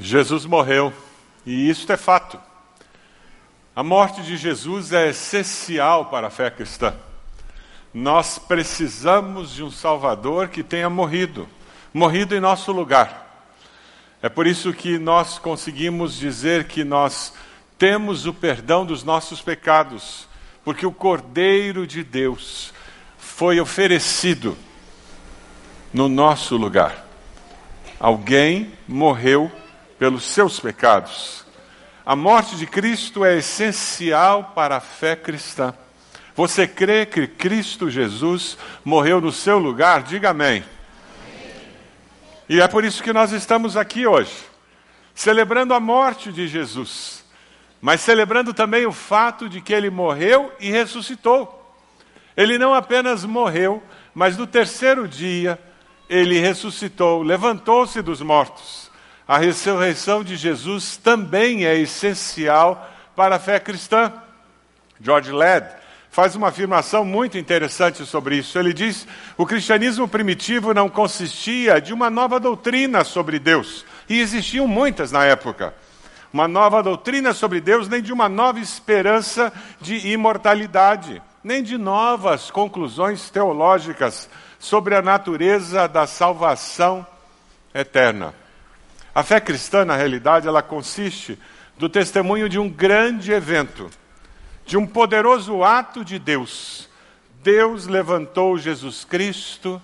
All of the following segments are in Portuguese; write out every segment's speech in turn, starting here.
Jesus morreu, e isto é fato. A morte de Jesus é essencial para a fé cristã. Nós precisamos de um Salvador que tenha morrido, morrido em nosso lugar. É por isso que nós conseguimos dizer que nós temos o perdão dos nossos pecados, porque o Cordeiro de Deus foi oferecido no nosso lugar. Alguém morreu pelos seus pecados. A morte de Cristo é essencial para a fé cristã. Você crê que Cristo Jesus morreu no seu lugar? Diga amém. E é por isso que nós estamos aqui hoje, celebrando a morte de Jesus, mas celebrando também o fato de que ele morreu e ressuscitou. Ele não apenas morreu, mas no terceiro dia ele ressuscitou, levantou-se dos mortos. A ressurreição de Jesus também é essencial para a fé cristã. George Led faz uma afirmação muito interessante sobre isso. Ele diz: o cristianismo primitivo não consistia de uma nova doutrina sobre Deus, e existiam muitas na época. Uma nova doutrina sobre Deus, nem de uma nova esperança de imortalidade, nem de novas conclusões teológicas sobre a natureza da salvação eterna. A fé cristã, na realidade, ela consiste do testemunho de um grande evento, de um poderoso ato de Deus. Deus levantou Jesus Cristo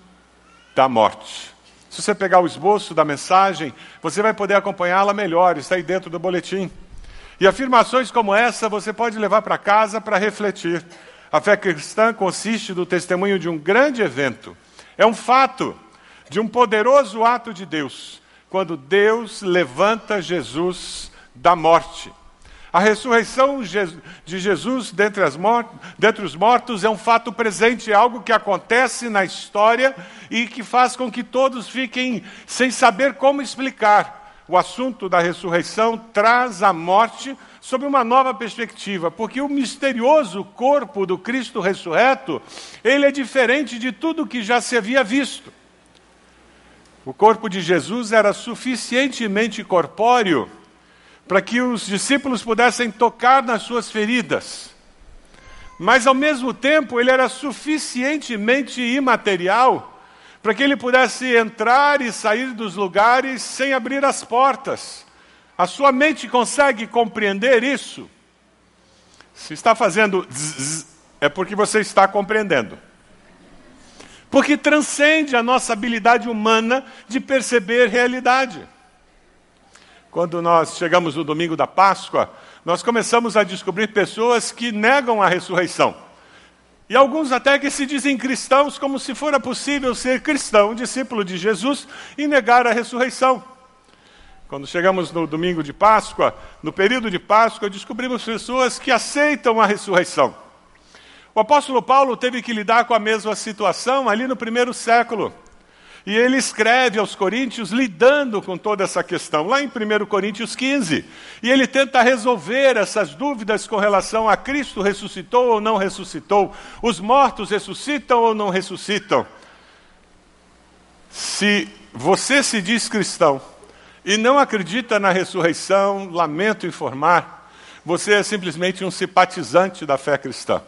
da morte. Se você pegar o esboço da mensagem, você vai poder acompanhá-la melhor, está aí dentro do boletim. E afirmações como essa você pode levar para casa para refletir. A fé cristã consiste do testemunho de um grande evento é um fato de um poderoso ato de Deus, quando Deus levanta Jesus da morte. A ressurreição de Jesus dentre, dentre, os mortos é um fato presente, é algo que acontece na história e que faz com que todos fiquem sem saber como explicar. O assunto da ressurreição traz a morte sob uma nova perspectiva, porque o misterioso corpo do Cristo ressurreto, ele é diferente de tudo que já se havia visto. O corpo de Jesus era suficientemente corpóreo para que os discípulos pudessem tocar nas suas feridas. Mas ao mesmo tempo, ele era suficientemente imaterial para que ele pudesse entrar e sair dos lugares sem abrir as portas a sua mente consegue compreender isso? Se está fazendo zzz, é porque você está compreendendo. Porque transcende a nossa habilidade humana de perceber realidade. Quando nós chegamos no domingo da Páscoa, nós começamos a descobrir pessoas que negam a ressurreição. E alguns até que se dizem cristãos, como se fora possível ser cristão, discípulo de Jesus, e negar a ressurreição. Quando chegamos no domingo de Páscoa, no período de Páscoa, descobrimos pessoas que aceitam a ressurreição. O apóstolo Paulo teve que lidar com a mesma situação ali no primeiro século. E ele escreve aos Coríntios lidando com toda essa questão, lá em 1 Coríntios 15. E ele tenta resolver essas dúvidas com relação a Cristo ressuscitou ou não ressuscitou, os mortos ressuscitam ou não ressuscitam. Se você se diz cristão, e não acredita na ressurreição, lamento informar, você é simplesmente um simpatizante da fé cristã.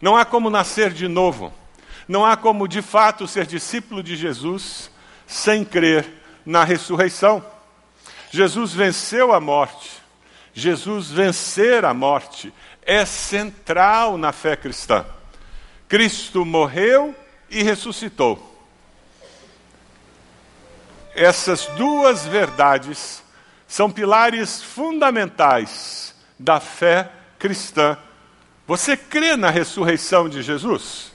Não há como nascer de novo, não há como de fato ser discípulo de Jesus sem crer na ressurreição. Jesus venceu a morte, Jesus vencer a morte é central na fé cristã. Cristo morreu e ressuscitou essas duas verdades são pilares fundamentais da fé cristã. Você crê na ressurreição de Jesus?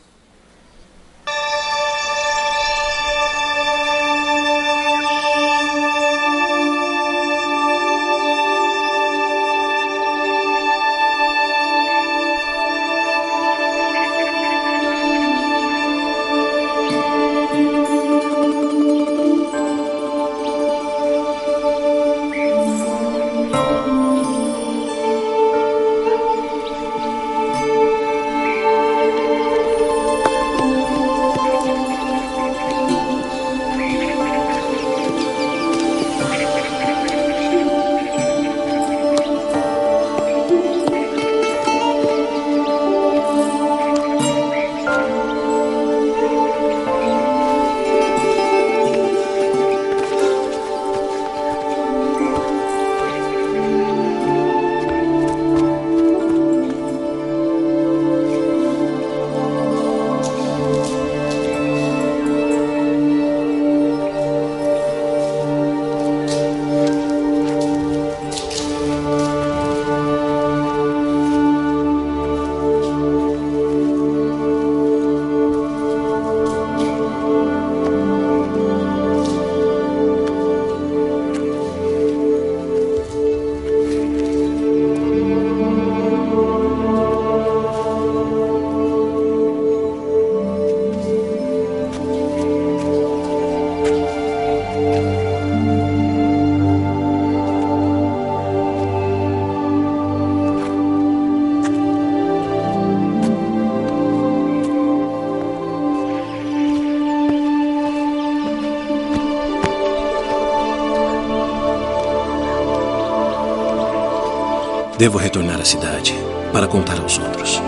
Devo retornar à cidade para contar aos outros.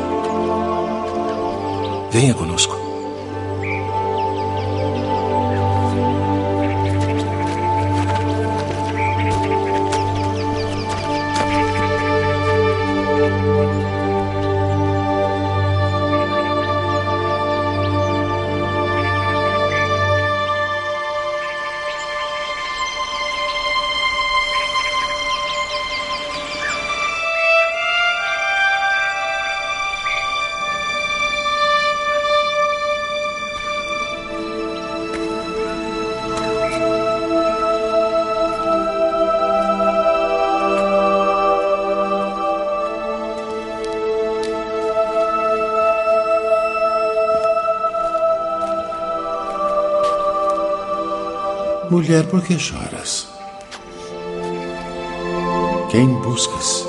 Venha conosco. Mulher, por que choras? Quem buscas?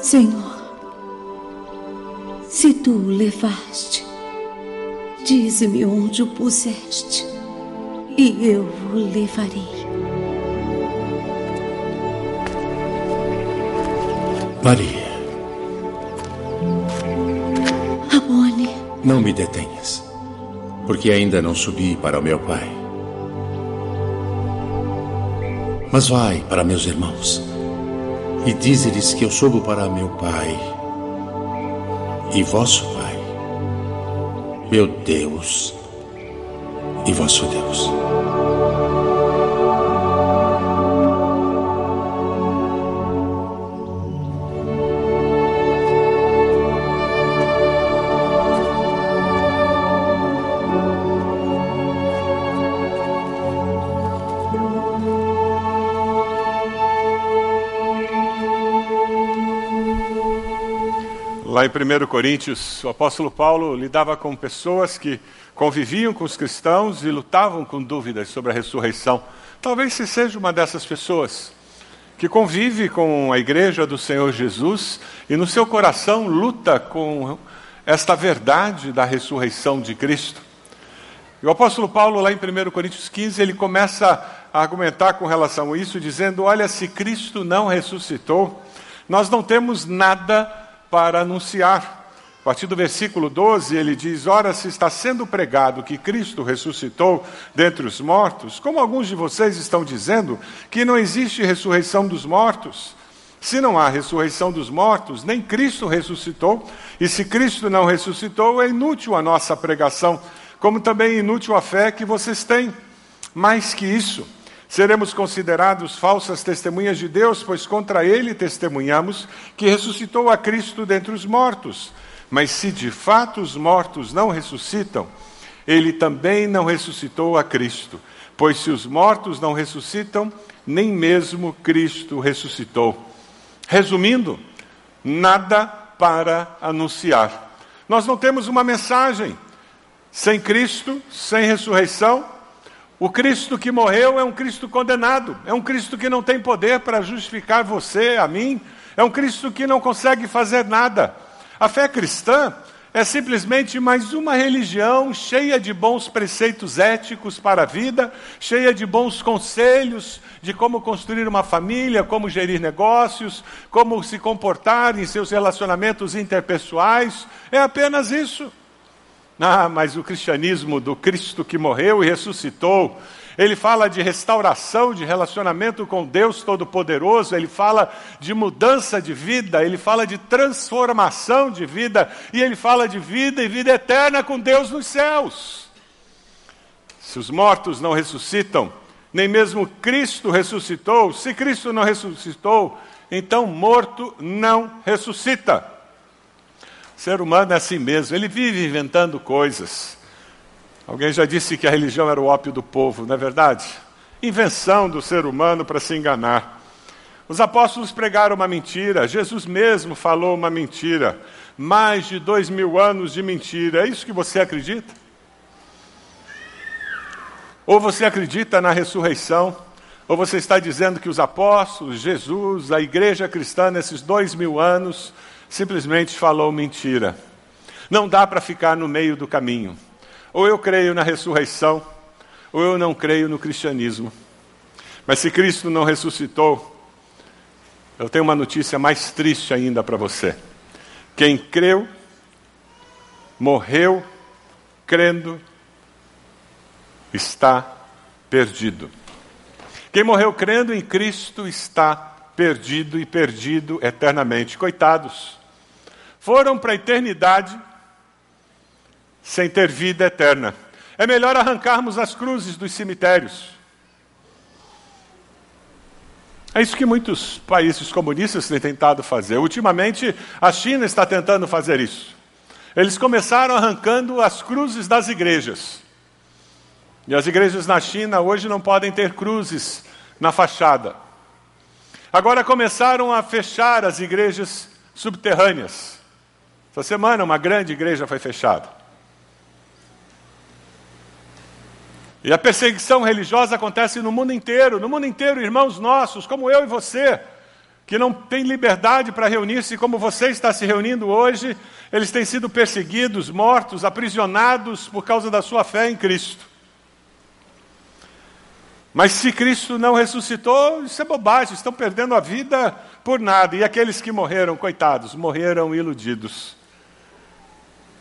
Senhor, se tu o levaste, dize-me onde o puseste, e eu o levarei. Maria. Porque ainda não subi para o meu pai. Mas vai para meus irmãos e dize-lhes que eu subo para meu pai e vosso pai, meu Deus e vosso Deus. Lá em 1 Coríntios, o apóstolo Paulo lidava com pessoas que conviviam com os cristãos e lutavam com dúvidas sobre a ressurreição. Talvez você seja uma dessas pessoas que convive com a igreja do Senhor Jesus e no seu coração luta com esta verdade da ressurreição de Cristo. E o apóstolo Paulo, lá em 1 Coríntios 15, ele começa a argumentar com relação a isso, dizendo: Olha, se Cristo não ressuscitou, nós não temos nada para anunciar. A partir do versículo 12, ele diz: Ora, se está sendo pregado que Cristo ressuscitou dentre os mortos, como alguns de vocês estão dizendo que não existe ressurreição dos mortos. Se não há ressurreição dos mortos, nem Cristo ressuscitou, e se Cristo não ressuscitou, é inútil a nossa pregação, como também é inútil a fé que vocês têm. Mais que isso, Seremos considerados falsas testemunhas de Deus, pois contra ele testemunhamos que ressuscitou a Cristo dentre os mortos. Mas se de fato os mortos não ressuscitam, ele também não ressuscitou a Cristo. Pois se os mortos não ressuscitam, nem mesmo Cristo ressuscitou. Resumindo, nada para anunciar. Nós não temos uma mensagem. Sem Cristo, sem ressurreição, o Cristo que morreu é um Cristo condenado, é um Cristo que não tem poder para justificar você, a mim, é um Cristo que não consegue fazer nada. A fé cristã é simplesmente mais uma religião cheia de bons preceitos éticos para a vida, cheia de bons conselhos de como construir uma família, como gerir negócios, como se comportar em seus relacionamentos interpessoais. É apenas isso. Ah, mas o cristianismo do Cristo que morreu e ressuscitou, ele fala de restauração de relacionamento com Deus Todo-Poderoso, ele fala de mudança de vida, ele fala de transformação de vida, e ele fala de vida e vida eterna com Deus nos céus. Se os mortos não ressuscitam, nem mesmo Cristo ressuscitou, se Cristo não ressuscitou, então morto não ressuscita. Ser humano é assim mesmo, ele vive inventando coisas. Alguém já disse que a religião era o ópio do povo, não é verdade? Invenção do ser humano para se enganar. Os apóstolos pregaram uma mentira, Jesus mesmo falou uma mentira. Mais de dois mil anos de mentira, é isso que você acredita? Ou você acredita na ressurreição, ou você está dizendo que os apóstolos, Jesus, a igreja cristã, nesses dois mil anos, simplesmente falou mentira. Não dá para ficar no meio do caminho. Ou eu creio na ressurreição, ou eu não creio no cristianismo. Mas se Cristo não ressuscitou, Eu tenho uma notícia mais triste ainda para você. Quem creu, morreu crendo, está perdido. Quem morreu crendo em Cristo está perdido e perdido eternamente. Coitados. Foram para a eternidade sem ter vida eterna. É melhor arrancarmos as cruzes dos cemitérios. É isso que muitos países comunistas têm tentado fazer. Ultimamente, a China está tentando fazer isso. Eles começaram arrancando as cruzes das igrejas. E as igrejas na China hoje não podem ter cruzes na fachada. Agora começaram a fechar as igrejas subterrâneas. Essa semana uma grande igreja foi fechada. E a perseguição religiosa acontece no mundo inteiro, no mundo inteiro, irmãos nossos, como eu e você, que não têm liberdade para reunir-se como você está se reunindo hoje, eles têm sido perseguidos, mortos, aprisionados por causa da sua fé em Cristo. Mas se Cristo não ressuscitou, isso é bobagem, estão perdendo a vida por nada. E aqueles que morreram, coitados, morreram iludidos.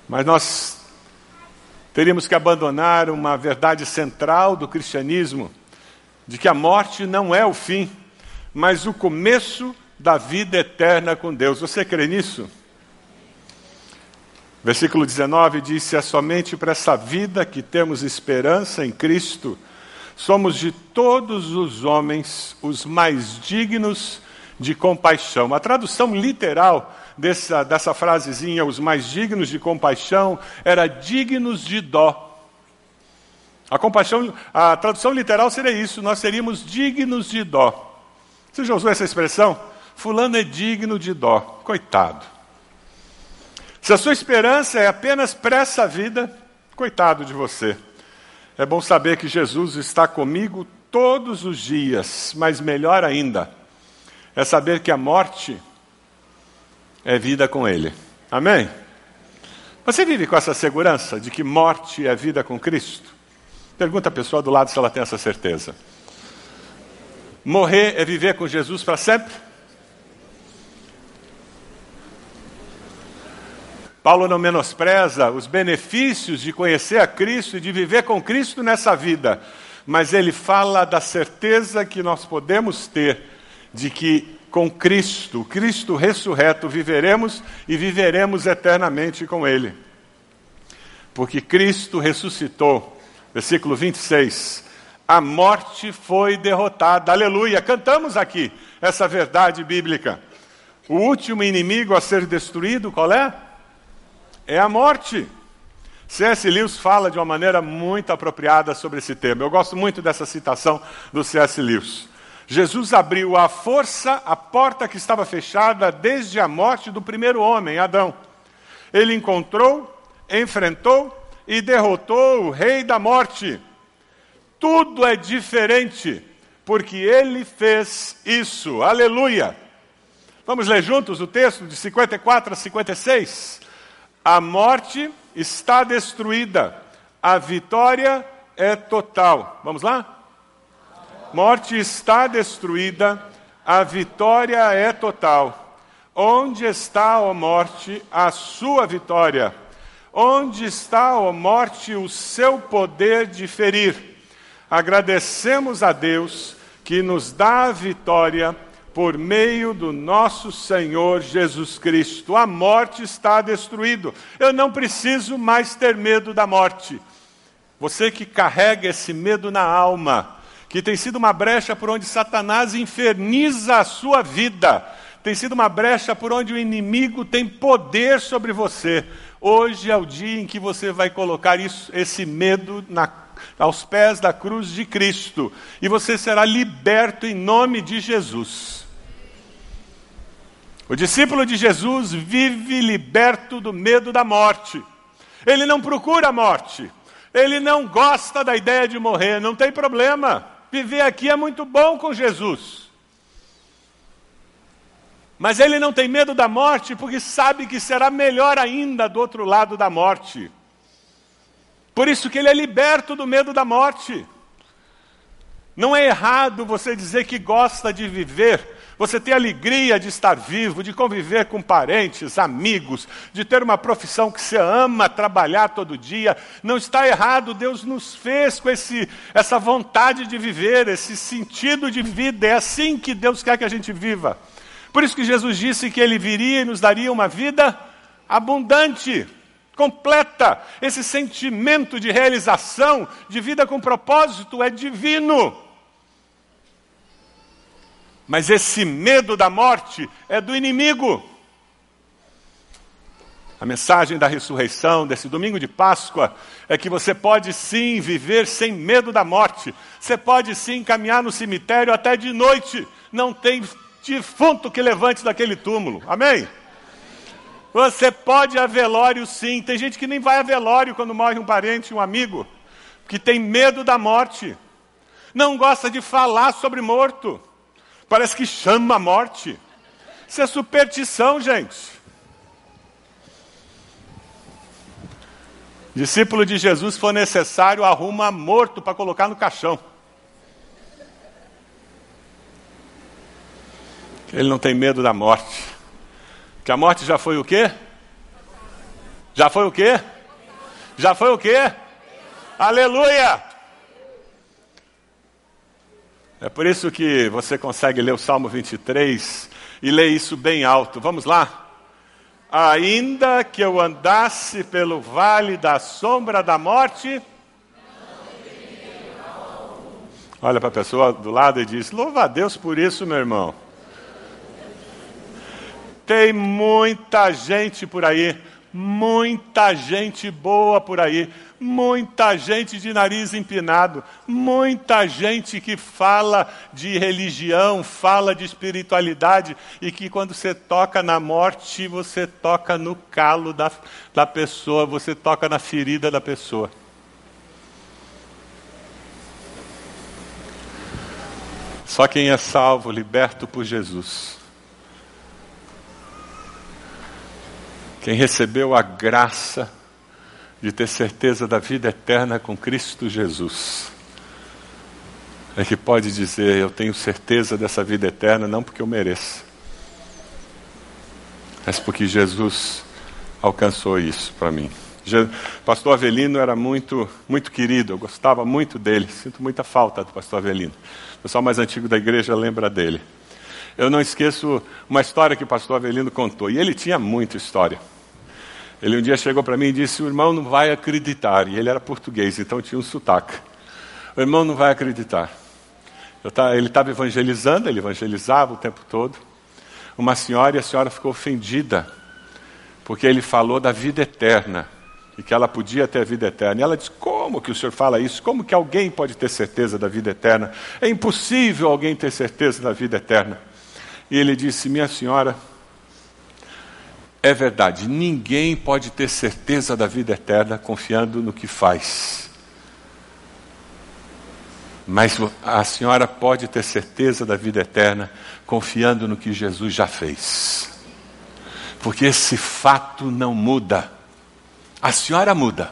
Mas nós teríamos que abandonar uma verdade central do cristianismo, de que a morte não é o fim, mas o começo da vida eterna com Deus. Você crê nisso? Versículo 19 diz: É somente para essa vida que temos esperança em Cristo somos de todos os homens os mais dignos de compaixão. A tradução literal dessa, dessa frasezinha, os mais dignos de compaixão, era dignos de dó. A compaixão, a tradução literal seria isso, nós seríamos dignos de dó. Você já usou essa expressão? Fulano é digno de dó. Coitado. Se a sua esperança é apenas para essa vida, coitado de você. É bom saber que Jesus está comigo todos os dias, mas melhor ainda é saber que a morte é vida com Ele. Amém? Você vive com essa segurança de que morte é vida com Cristo? Pergunta a pessoa do lado se ela tem essa certeza. Morrer é viver com Jesus para sempre? Paulo não menospreza os benefícios de conhecer a Cristo e de viver com Cristo nessa vida, mas ele fala da certeza que nós podemos ter de que com Cristo, Cristo ressurreto, viveremos e viveremos eternamente com Ele. Porque Cristo ressuscitou, versículo 26, a morte foi derrotada, aleluia, cantamos aqui essa verdade bíblica. O último inimigo a ser destruído, qual é? É a morte. C.S. Lewis fala de uma maneira muito apropriada sobre esse tema. Eu gosto muito dessa citação do C.S. Lewis. Jesus abriu à força a porta que estava fechada desde a morte do primeiro homem, Adão. Ele encontrou, enfrentou e derrotou o rei da morte. Tudo é diferente, porque ele fez isso. Aleluia! Vamos ler juntos o texto de 54 a 56? A morte está destruída, a vitória é total. Vamos lá? Morte está destruída, a vitória é total. Onde está, ó morte, a sua vitória? Onde está, ó morte, o seu poder de ferir? Agradecemos a Deus que nos dá a vitória por meio do nosso Senhor Jesus Cristo. A morte está destruída. Eu não preciso mais ter medo da morte. Você que carrega esse medo na alma, que tem sido uma brecha por onde Satanás inferniza a sua vida, tem sido uma brecha por onde o inimigo tem poder sobre você. Hoje é o dia em que você vai colocar isso, esse medo na, aos pés da cruz de Cristo e você será liberto em nome de Jesus. O discípulo de Jesus vive liberto do medo da morte. Ele não procura a morte. Ele não gosta da ideia de morrer, não tem problema. Viver aqui é muito bom com Jesus. Mas ele não tem medo da morte porque sabe que será melhor ainda do outro lado da morte. Por isso que ele é liberto do medo da morte. Não é errado você dizer que gosta de viver, você ter alegria de estar vivo, de conviver com parentes, amigos, de ter uma profissão que você ama trabalhar todo dia. Não está errado, Deus nos fez com esse, essa vontade de viver, esse sentido de vida. É assim que Deus quer que a gente viva. Por isso que Jesus disse que Ele viria e nos daria uma vida abundante completa. Esse sentimento de realização, de vida com propósito, é divino. Mas esse medo da morte é do inimigo. A mensagem da ressurreição, desse domingo de Páscoa, é que você pode sim viver sem medo da morte. Você pode sim caminhar no cemitério até de noite. Não tem defunto que levante daquele túmulo. Amém? Você pode ir a velório sim. Tem gente que nem vai a velório quando morre um parente, um amigo, que tem medo da morte. Não gosta de falar sobre morto. Parece que chama a morte. Isso é superstição, gente. Discípulo de Jesus, for necessário, arruma morto para colocar no caixão. Ele não tem medo da morte. Que a morte já foi o quê? Já foi o quê? Já foi o quê? Aleluia! É por isso que você consegue ler o Salmo 23 e ler isso bem alto. Vamos lá? Ainda que eu andasse pelo vale da sombra da morte. Olha para a pessoa do lado e diz: Louva a Deus por isso, meu irmão. Tem muita gente por aí, muita gente boa por aí, muita gente de nariz empinado, muita gente que fala de religião, fala de espiritualidade e que quando você toca na morte, você toca no calo da, da pessoa, você toca na ferida da pessoa. Só quem é salvo, liberto por Jesus. Quem recebeu a graça de ter certeza da vida eterna com Cristo Jesus. É que pode dizer: Eu tenho certeza dessa vida eterna, não porque eu mereço, mas porque Jesus alcançou isso para mim. Pastor Avelino era muito, muito querido, eu gostava muito dele, sinto muita falta do Pastor Avelino. O pessoal mais antigo da igreja lembra dele. Eu não esqueço uma história que o Pastor Avelino contou, e ele tinha muita história. Ele um dia chegou para mim e disse: O irmão não vai acreditar. E ele era português, então tinha um sotaque. O irmão não vai acreditar. Ele estava evangelizando, ele evangelizava o tempo todo. Uma senhora, e a senhora ficou ofendida, porque ele falou da vida eterna e que ela podia ter a vida eterna. E ela disse: Como que o senhor fala isso? Como que alguém pode ter certeza da vida eterna? É impossível alguém ter certeza da vida eterna. E ele disse: Minha senhora, é verdade, ninguém pode ter certeza da vida eterna confiando no que faz. Mas a senhora pode ter certeza da vida eterna confiando no que Jesus já fez. Porque esse fato não muda. A senhora muda,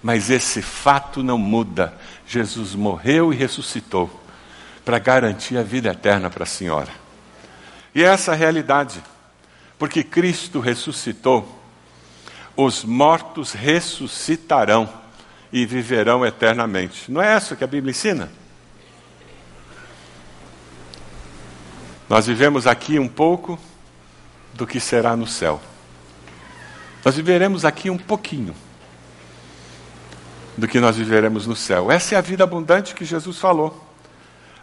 mas esse fato não muda. Jesus morreu e ressuscitou para garantir a vida eterna para a senhora. E é essa a realidade. Porque Cristo ressuscitou, os mortos ressuscitarão e viverão eternamente. Não é isso que a Bíblia ensina? Nós vivemos aqui um pouco do que será no céu. Nós viveremos aqui um pouquinho do que nós viveremos no céu. Essa é a vida abundante que Jesus falou.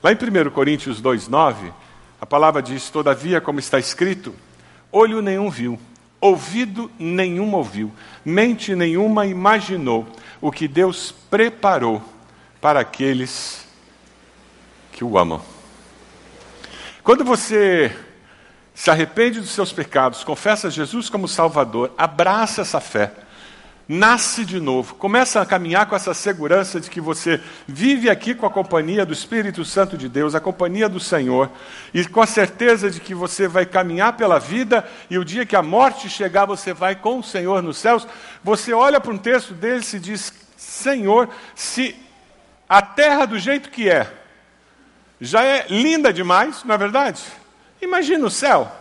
Lá em 1 Coríntios 2,9, a palavra diz: Todavia, como está escrito, olho nenhum viu, ouvido nenhum ouviu, mente nenhuma imaginou o que Deus preparou para aqueles que o amam. Quando você se arrepende dos seus pecados, confessa Jesus como Salvador, abraça essa fé, nasce de novo, começa a caminhar com essa segurança de que você vive aqui com a companhia do Espírito Santo de Deus, a companhia do Senhor, e com a certeza de que você vai caminhar pela vida e o dia que a morte chegar, você vai com o Senhor nos céus. Você olha para um texto dele e diz: Senhor, se a terra do jeito que é, já é linda demais, não é verdade? Imagina o céu.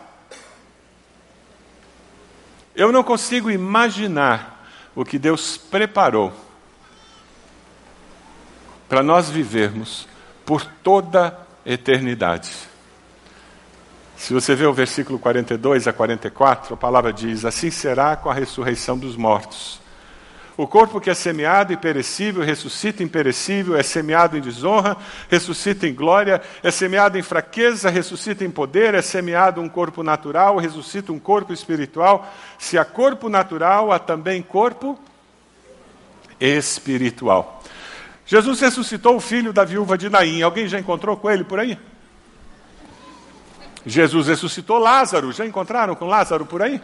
Eu não consigo imaginar o que Deus preparou para nós vivermos por toda a eternidade. Se você vê o versículo 42 a 44, a palavra diz: Assim será com a ressurreição dos mortos. O corpo que é semeado e perecível ressuscita em perecível, é semeado em desonra, ressuscita em glória, é semeado em fraqueza, ressuscita em poder, é semeado um corpo natural, ressuscita um corpo espiritual. Se há corpo natural, há também corpo espiritual. Jesus ressuscitou o filho da viúva de Naim. Alguém já encontrou com ele por aí? Jesus ressuscitou Lázaro. Já encontraram com Lázaro por aí?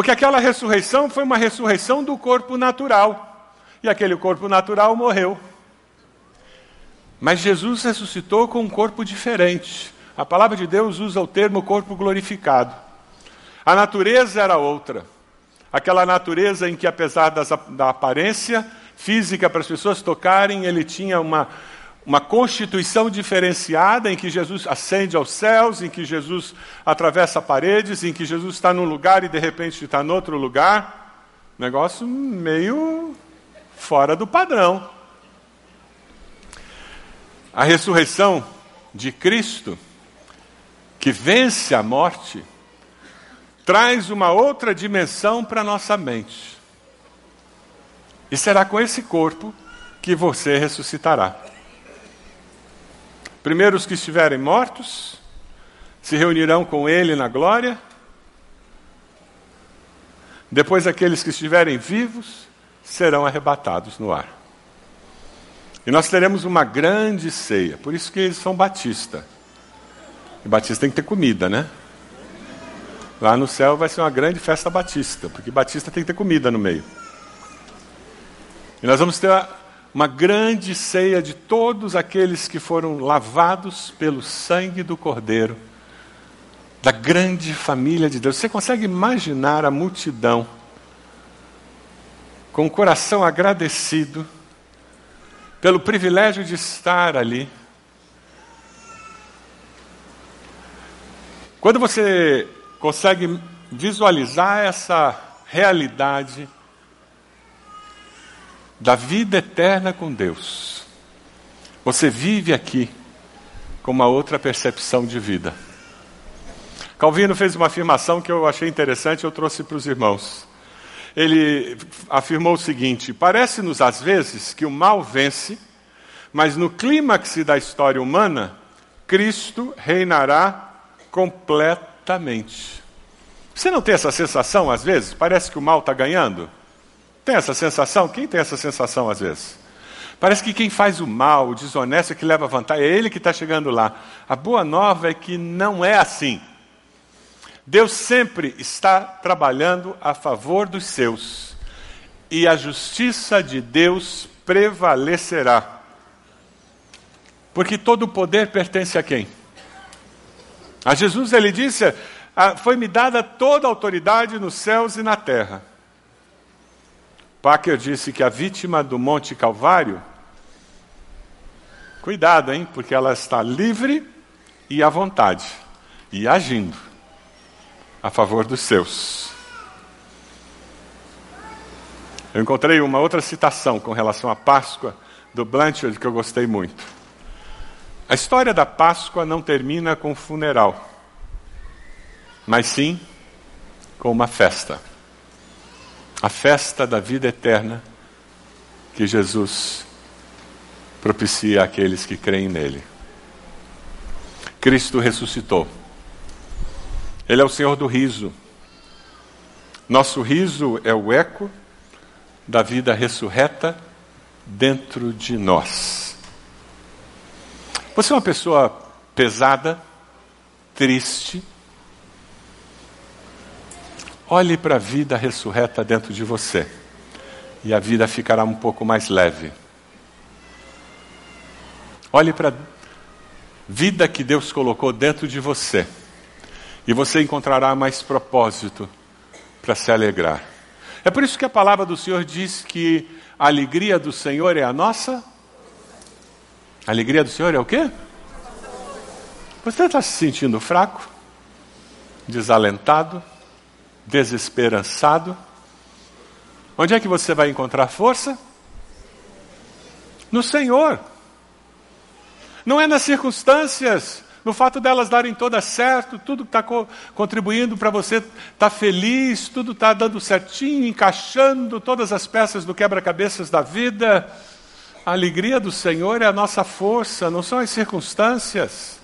Porque aquela ressurreição foi uma ressurreição do corpo natural. E aquele corpo natural morreu. Mas Jesus ressuscitou com um corpo diferente. A palavra de Deus usa o termo corpo glorificado. A natureza era outra. Aquela natureza em que, apesar das, da aparência física para as pessoas tocarem, ele tinha uma, uma constituição diferenciada em que Jesus ascende aos céus, em que Jesus atravessa paredes, em que Jesus está num lugar e de repente está em outro lugar. Negócio meio fora do padrão. A ressurreição de Cristo, que vence a morte, traz uma outra dimensão para a nossa mente. E será com esse corpo que você ressuscitará. Primeiro, os que estiverem mortos se reunirão com ele na glória. Depois, aqueles que estiverem vivos serão arrebatados no ar. E nós teremos uma grande ceia. Por isso que eles são batista. E batista tem que ter comida, né? Lá no céu vai ser uma grande festa batista, porque batista tem que ter comida no meio. E nós vamos ter uma grande ceia de todos aqueles que foram lavados pelo sangue do Cordeiro, da grande família de Deus. Você consegue imaginar a multidão com o coração agradecido pelo privilégio de estar ali? Quando você consegue visualizar essa realidade, da vida eterna com Deus. Você vive aqui com uma outra percepção de vida. Calvino fez uma afirmação que eu achei interessante, eu trouxe para os irmãos. Ele afirmou o seguinte: parece-nos às vezes que o mal vence, mas no clímax da história humana, Cristo reinará completamente. Você não tem essa sensação às vezes? Parece que o mal está ganhando? Tem essa sensação? Quem tem essa sensação às vezes? Parece que quem faz o mal, o desonesto, é que leva vantagem, é ele que está chegando lá. A boa nova é que não é assim. Deus sempre está trabalhando a favor dos seus, e a justiça de Deus prevalecerá. Porque todo o poder pertence a quem? A Jesus ele disse: ah, Foi-me dada toda a autoridade nos céus e na terra. Packer disse que a vítima do Monte Calvário, cuidado, hein, porque ela está livre e à vontade, e agindo a favor dos seus. Eu encontrei uma outra citação com relação à Páscoa do Blanchard que eu gostei muito. A história da Páscoa não termina com funeral, mas sim com uma festa a festa da vida eterna que Jesus propicia àqueles que creem nele. Cristo ressuscitou. Ele é o Senhor do riso. Nosso riso é o eco da vida ressurreta dentro de nós. Você é uma pessoa pesada, triste, Olhe para a vida ressurreta dentro de você e a vida ficará um pouco mais leve. Olhe para a vida que Deus colocou dentro de você e você encontrará mais propósito para se alegrar. É por isso que a palavra do Senhor diz que a alegria do Senhor é a nossa A alegria do Senhor é o quê? Você está se sentindo fraco, desalentado, desesperançado? Onde é que você vai encontrar força? No Senhor. Não é nas circunstâncias, no fato delas darem todas certo, tudo está co contribuindo para você estar tá feliz, tudo está dando certinho, encaixando todas as peças do quebra-cabeças da vida. A alegria do Senhor é a nossa força, não são as circunstâncias.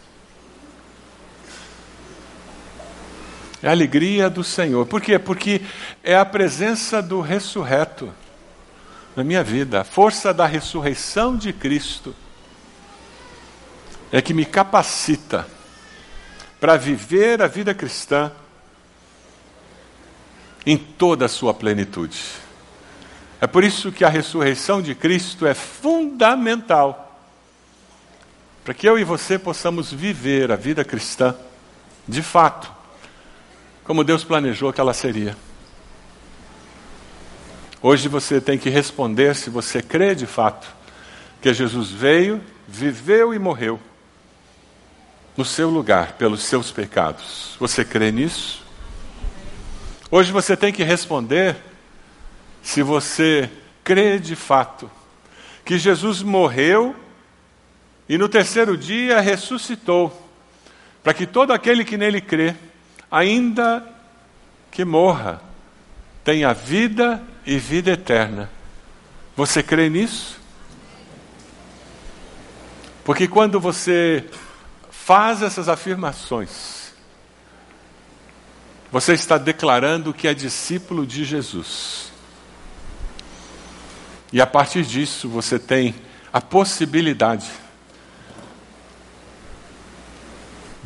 É a alegria do Senhor. Por quê? Porque é a presença do ressurreto na minha vida, a força da ressurreição de Cristo é que me capacita para viver a vida cristã em toda a sua plenitude. É por isso que a ressurreição de Cristo é fundamental para que eu e você possamos viver a vida cristã de fato, como Deus planejou que ela seria. Hoje você tem que responder se você crê de fato que Jesus veio, viveu e morreu no seu lugar pelos seus pecados. Você crê nisso? Hoje você tem que responder se você crê de fato que Jesus morreu e no terceiro dia ressuscitou, para que todo aquele que nele crê, ainda que morra, tenha vida e vida eterna. Você crê nisso? Porque quando você faz essas afirmações, você está declarando que é discípulo de Jesus. E a partir disso você tem a possibilidade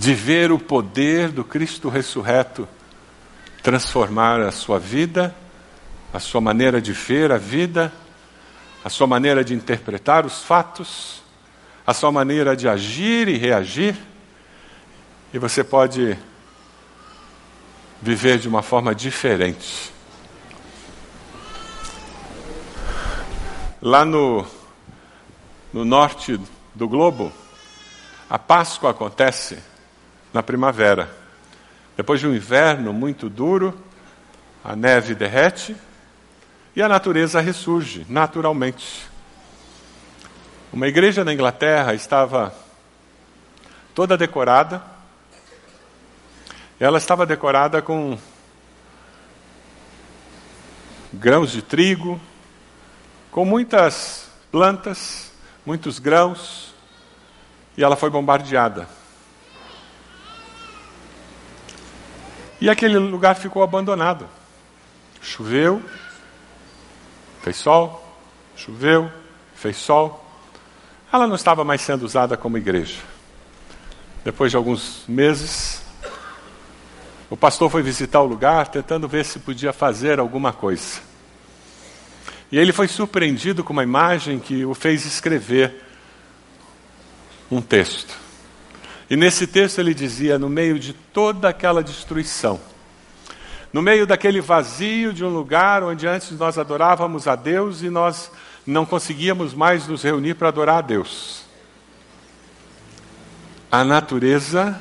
de ver o poder do Cristo ressurreto transformar a sua vida, a sua maneira de ver a vida, a sua maneira de interpretar os fatos, a sua maneira de agir e reagir e você pode viver de uma forma diferente. Lá no, no norte do globo, a Páscoa acontece na primavera. Depois de um inverno muito duro, a neve derrete e a natureza ressurge naturalmente. Uma igreja na Inglaterra estava toda decorada ela estava decorada com grãos de trigo, com muitas plantas, muitos grãos, e ela foi bombardeada. E aquele lugar ficou abandonado. Choveu, fez sol, choveu, fez sol. Ela não estava mais sendo usada como igreja. Depois de alguns meses, o pastor foi visitar o lugar tentando ver se podia fazer alguma coisa. E ele foi surpreendido com uma imagem que o fez escrever um texto. E nesse texto ele dizia: no meio de toda aquela destruição, no meio daquele vazio de um lugar onde antes nós adorávamos a Deus e nós não conseguíamos mais nos reunir para adorar a Deus, a natureza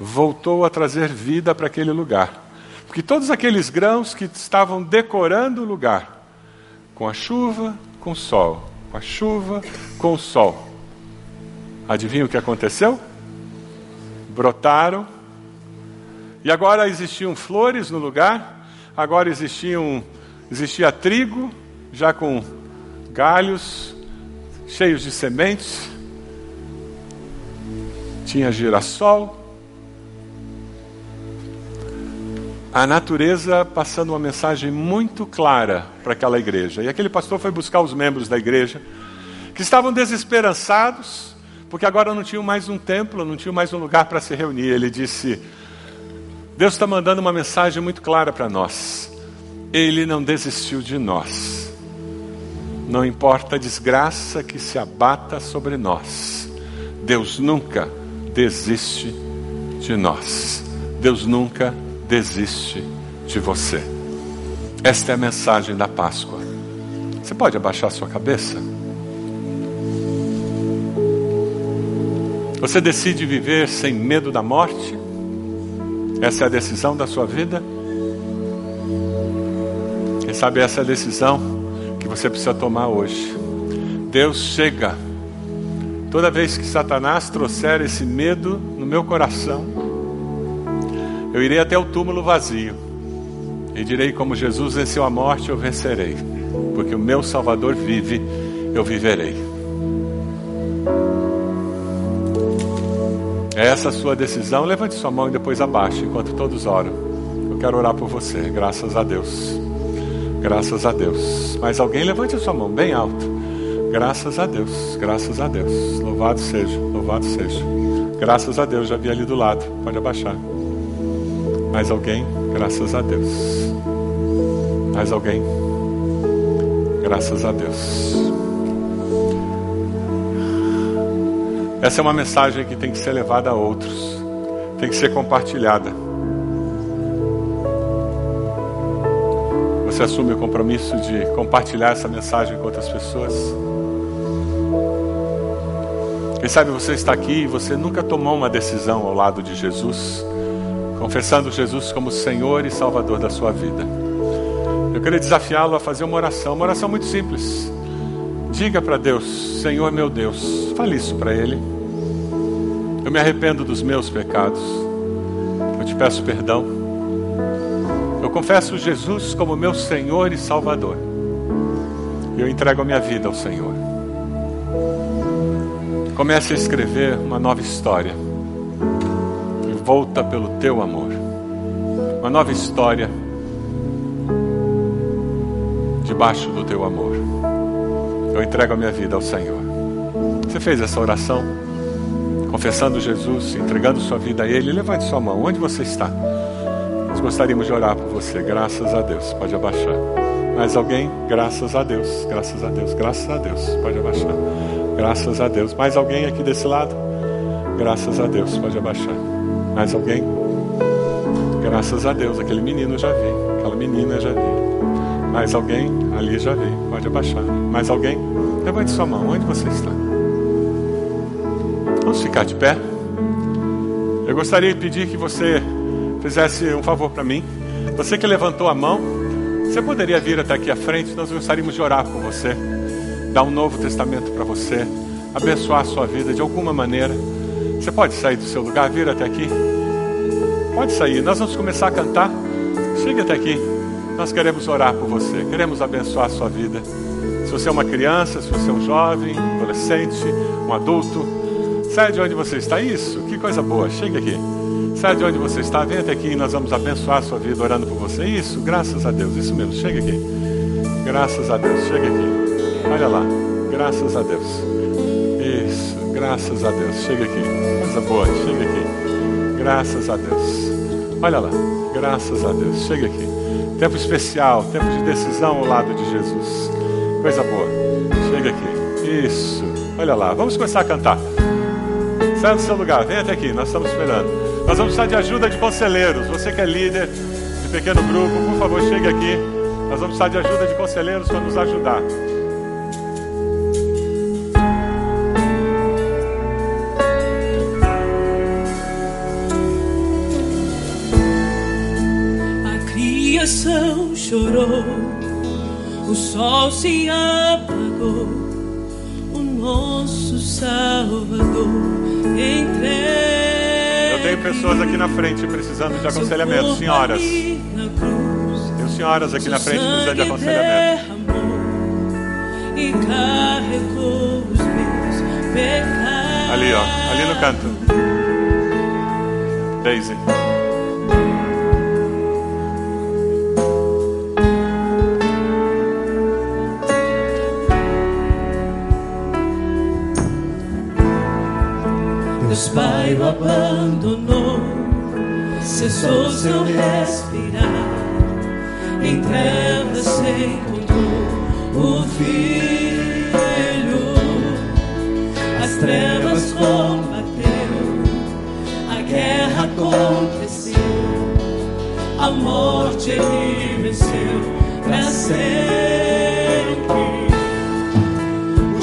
voltou a trazer vida para aquele lugar. Porque todos aqueles grãos que estavam decorando o lugar, com a chuva, com o sol, com a chuva, com o sol. Adivinha o que aconteceu? Brotaram. E agora existiam flores no lugar, agora existiam, existia trigo, já com galhos cheios de sementes. Tinha girassol, a natureza passando uma mensagem muito clara para aquela igreja. E aquele pastor foi buscar os membros da igreja que estavam desesperançados, porque agora não tinham mais um templo, não tinham mais um lugar para se reunir. Ele disse: Deus está mandando uma mensagem muito clara para nós. Ele não desistiu de nós. Não importa a desgraça que se abata sobre nós, Deus nunca desiste de nós. Deus nunca desiste de você. Esta é a mensagem da Páscoa. Você pode abaixar sua cabeça? Você decide viver sem medo da morte? Essa é a decisão da sua vida? Quem sabe essa é a decisão que você precisa tomar hoje. Deus chega. Toda vez que Satanás trouxer esse medo no meu coração, eu irei até o túmulo vazio e direi: Como Jesus venceu a morte, eu vencerei, porque o meu Salvador vive, eu viverei. Essa a sua decisão? Levante sua mão e depois abaixe, enquanto todos oram. Eu quero orar por você, graças a Deus. Graças a Deus. Mas alguém levante a sua mão bem alto. Graças a Deus, graças a Deus. Louvado seja, louvado seja. Graças a Deus, já vi ali do lado. Pode abaixar. Mais alguém? Graças a Deus. Mais alguém? Graças a Deus. Essa é uma mensagem que tem que ser levada a outros, tem que ser compartilhada. Você assume o compromisso de compartilhar essa mensagem com outras pessoas? Quem sabe você está aqui e você nunca tomou uma decisão ao lado de Jesus, confessando Jesus como Senhor e Salvador da sua vida. Eu queria desafiá-lo a fazer uma oração, uma oração muito simples. Diga para Deus, Senhor meu Deus, fale isso para Ele. Eu me arrependo dos meus pecados. Eu te peço perdão. Eu confesso Jesus como meu Senhor e Salvador. Eu entrego a minha vida ao Senhor. Comece a escrever uma nova história. E volta pelo teu amor. Uma nova história debaixo do teu amor. Eu entrego a minha vida ao Senhor. Você fez essa oração? confessando Jesus, entregando sua vida a Ele, levante sua mão. Onde você está? Nós gostaríamos de orar por você. Graças a Deus. Pode abaixar. Mais alguém? Graças a Deus. Graças a Deus. Graças a Deus. Pode abaixar. Graças a Deus. Mais alguém aqui desse lado? Graças a Deus. Pode abaixar. Mais alguém? Graças a Deus. Aquele menino já vi. Aquela menina já vi. Mais alguém? Ali já vi. Pode abaixar. Mais alguém? Levante sua mão. Onde você está? Vamos ficar de pé. Eu gostaria de pedir que você fizesse um favor para mim. Você que levantou a mão, você poderia vir até aqui à frente, nós gostaríamos de orar com você, dar um novo testamento para você, abençoar a sua vida de alguma maneira. Você pode sair do seu lugar, vir até aqui? Pode sair, nós vamos começar a cantar. Chegue até aqui. Nós queremos orar por você, queremos abençoar a sua vida. Se você é uma criança, se você é um jovem, um adolescente, um adulto, Sai de onde você está. Isso, que coisa boa. Chega aqui. Sai de onde você está. Vem até aqui e nós vamos abençoar a sua vida orando por você. Isso, graças a Deus. Isso mesmo. Chega aqui. Graças a Deus. Chega aqui. Olha lá. Graças a Deus. Isso, graças a Deus. Chega aqui. Coisa boa. Chega aqui. Graças a Deus. Olha lá. Graças a Deus. Chega aqui. Tempo especial, tempo de decisão ao lado de Jesus. Coisa boa. Chega aqui. Isso. Olha lá. Vamos começar a cantar. Sai do seu lugar, vem até aqui, nós estamos esperando. Nós vamos precisar de ajuda de conselheiros. Você que é líder de pequeno grupo, por favor, chegue aqui. Nós vamos precisar de ajuda de conselheiros para nos ajudar. Chorou, o sol se apagou, o nosso Salvador eu tenho pessoas aqui na frente precisando de aconselhamento, senhoras. Tenho senhoras aqui na frente precisando de aconselhamento. Ali, ó, ali no canto. Daisy. Pai o abandonou, cessou seu respirar, em trevas se encontrou o filho. As trevas combateu, a guerra aconteceu, a morte ele venceu para sempre. O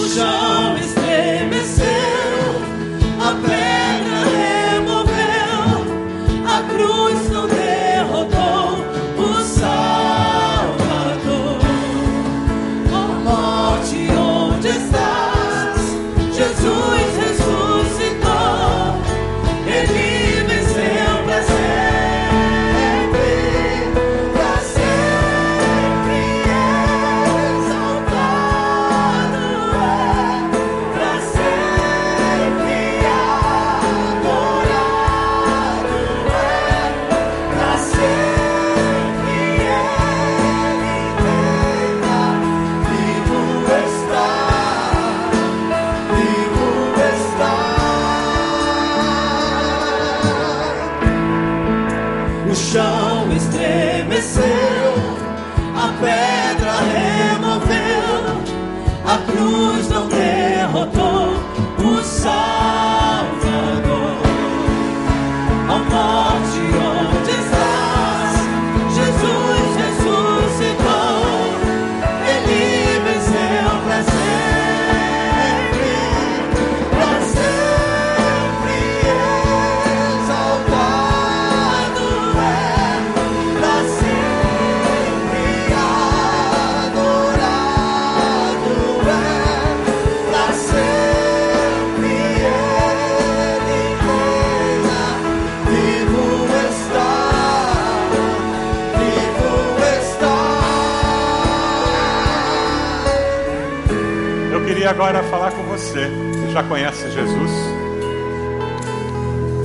agora falar com você que já conhece Jesus.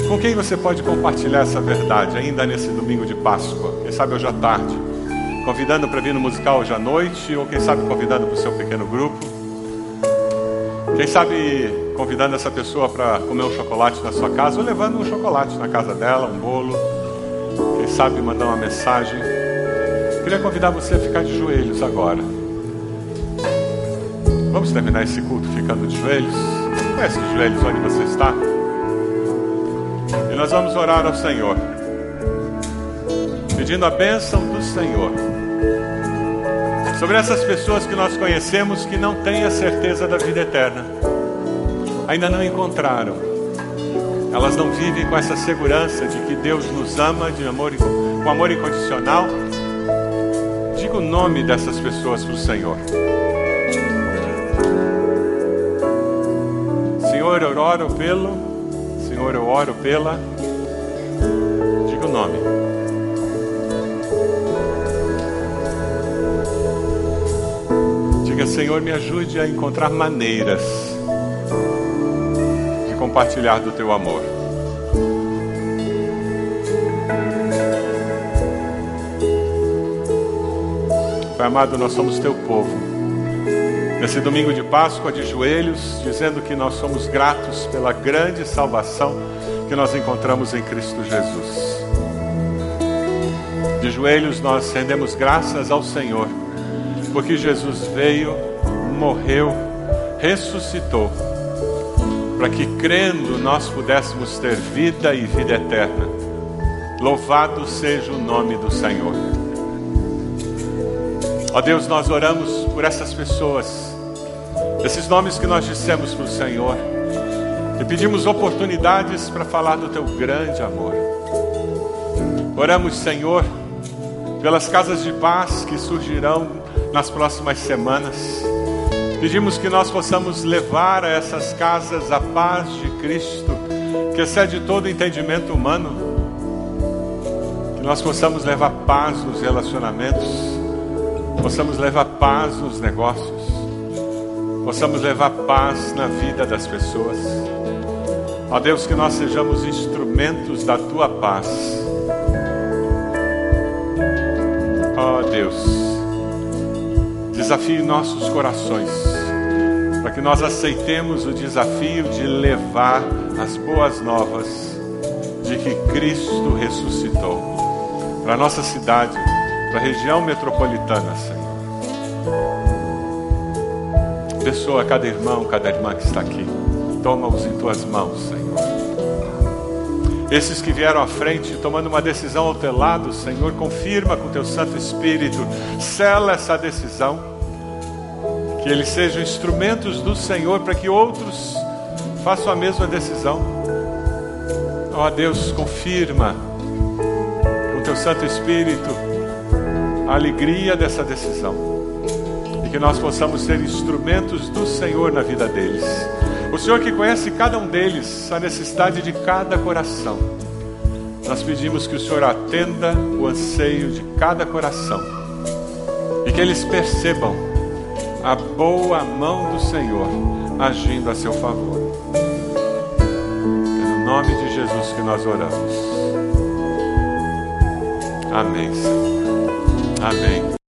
Com quem você pode compartilhar essa verdade ainda nesse domingo de Páscoa? Quem sabe hoje à tarde? Convidando para vir no musical hoje à noite, ou quem sabe convidando para o seu pequeno grupo? Quem sabe convidando essa pessoa para comer um chocolate na sua casa, ou levando um chocolate na casa dela, um bolo. Quem sabe mandar uma mensagem. Queria convidar você a ficar de joelhos agora. Vamos terminar esse culto ficando de joelhos? Conhece de joelhos onde você está? E nós vamos orar ao Senhor, pedindo a bênção do Senhor sobre essas pessoas que nós conhecemos que não têm a certeza da vida eterna, ainda não encontraram. Elas não vivem com essa segurança de que Deus nos ama de amor, com amor incondicional. Diga o nome dessas pessoas para o Senhor. Senhor, eu oro pelo. Senhor, eu oro pela. Diga o nome. Diga, Senhor, me ajude a encontrar maneiras de compartilhar do teu amor. Pai amado, nós somos teu povo. Nesse domingo de Páscoa, de joelhos, dizendo que nós somos gratos pela grande salvação que nós encontramos em Cristo Jesus. De joelhos, nós rendemos graças ao Senhor, porque Jesus veio, morreu, ressuscitou, para que crendo nós pudéssemos ter vida e vida eterna. Louvado seja o nome do Senhor. Ó Deus, nós oramos por essas pessoas, esses nomes que nós dissemos para o Senhor, e pedimos oportunidades para falar do Teu grande amor. Oramos, Senhor, pelas casas de paz que surgirão nas próximas semanas. Pedimos que nós possamos levar a essas casas a paz de Cristo, que excede todo entendimento humano. Que nós possamos levar paz nos relacionamentos possamos levar paz nos negócios, possamos levar paz na vida das pessoas. Ó Deus, que nós sejamos instrumentos da tua paz. Ó Deus, desafie nossos corações, para que nós aceitemos o desafio de levar as boas novas de que Cristo ressuscitou para a nossa cidade para a região metropolitana, Senhor. Abençoa cada irmão, cada irmã que está aqui. Toma-os em tuas mãos, Senhor. Esses que vieram à frente tomando uma decisão ao teu lado, Senhor, confirma com teu Santo Espírito, sela essa decisão, que eles sejam instrumentos do Senhor para que outros façam a mesma decisão. Ó oh, Deus, confirma com teu Santo Espírito a alegria dessa decisão que nós possamos ser instrumentos do Senhor na vida deles. O Senhor que conhece cada um deles, a necessidade de cada coração. Nós pedimos que o Senhor atenda o anseio de cada coração e que eles percebam a boa mão do Senhor agindo a seu favor. É no nome de Jesus que nós oramos. Amém, Senhor. Amém.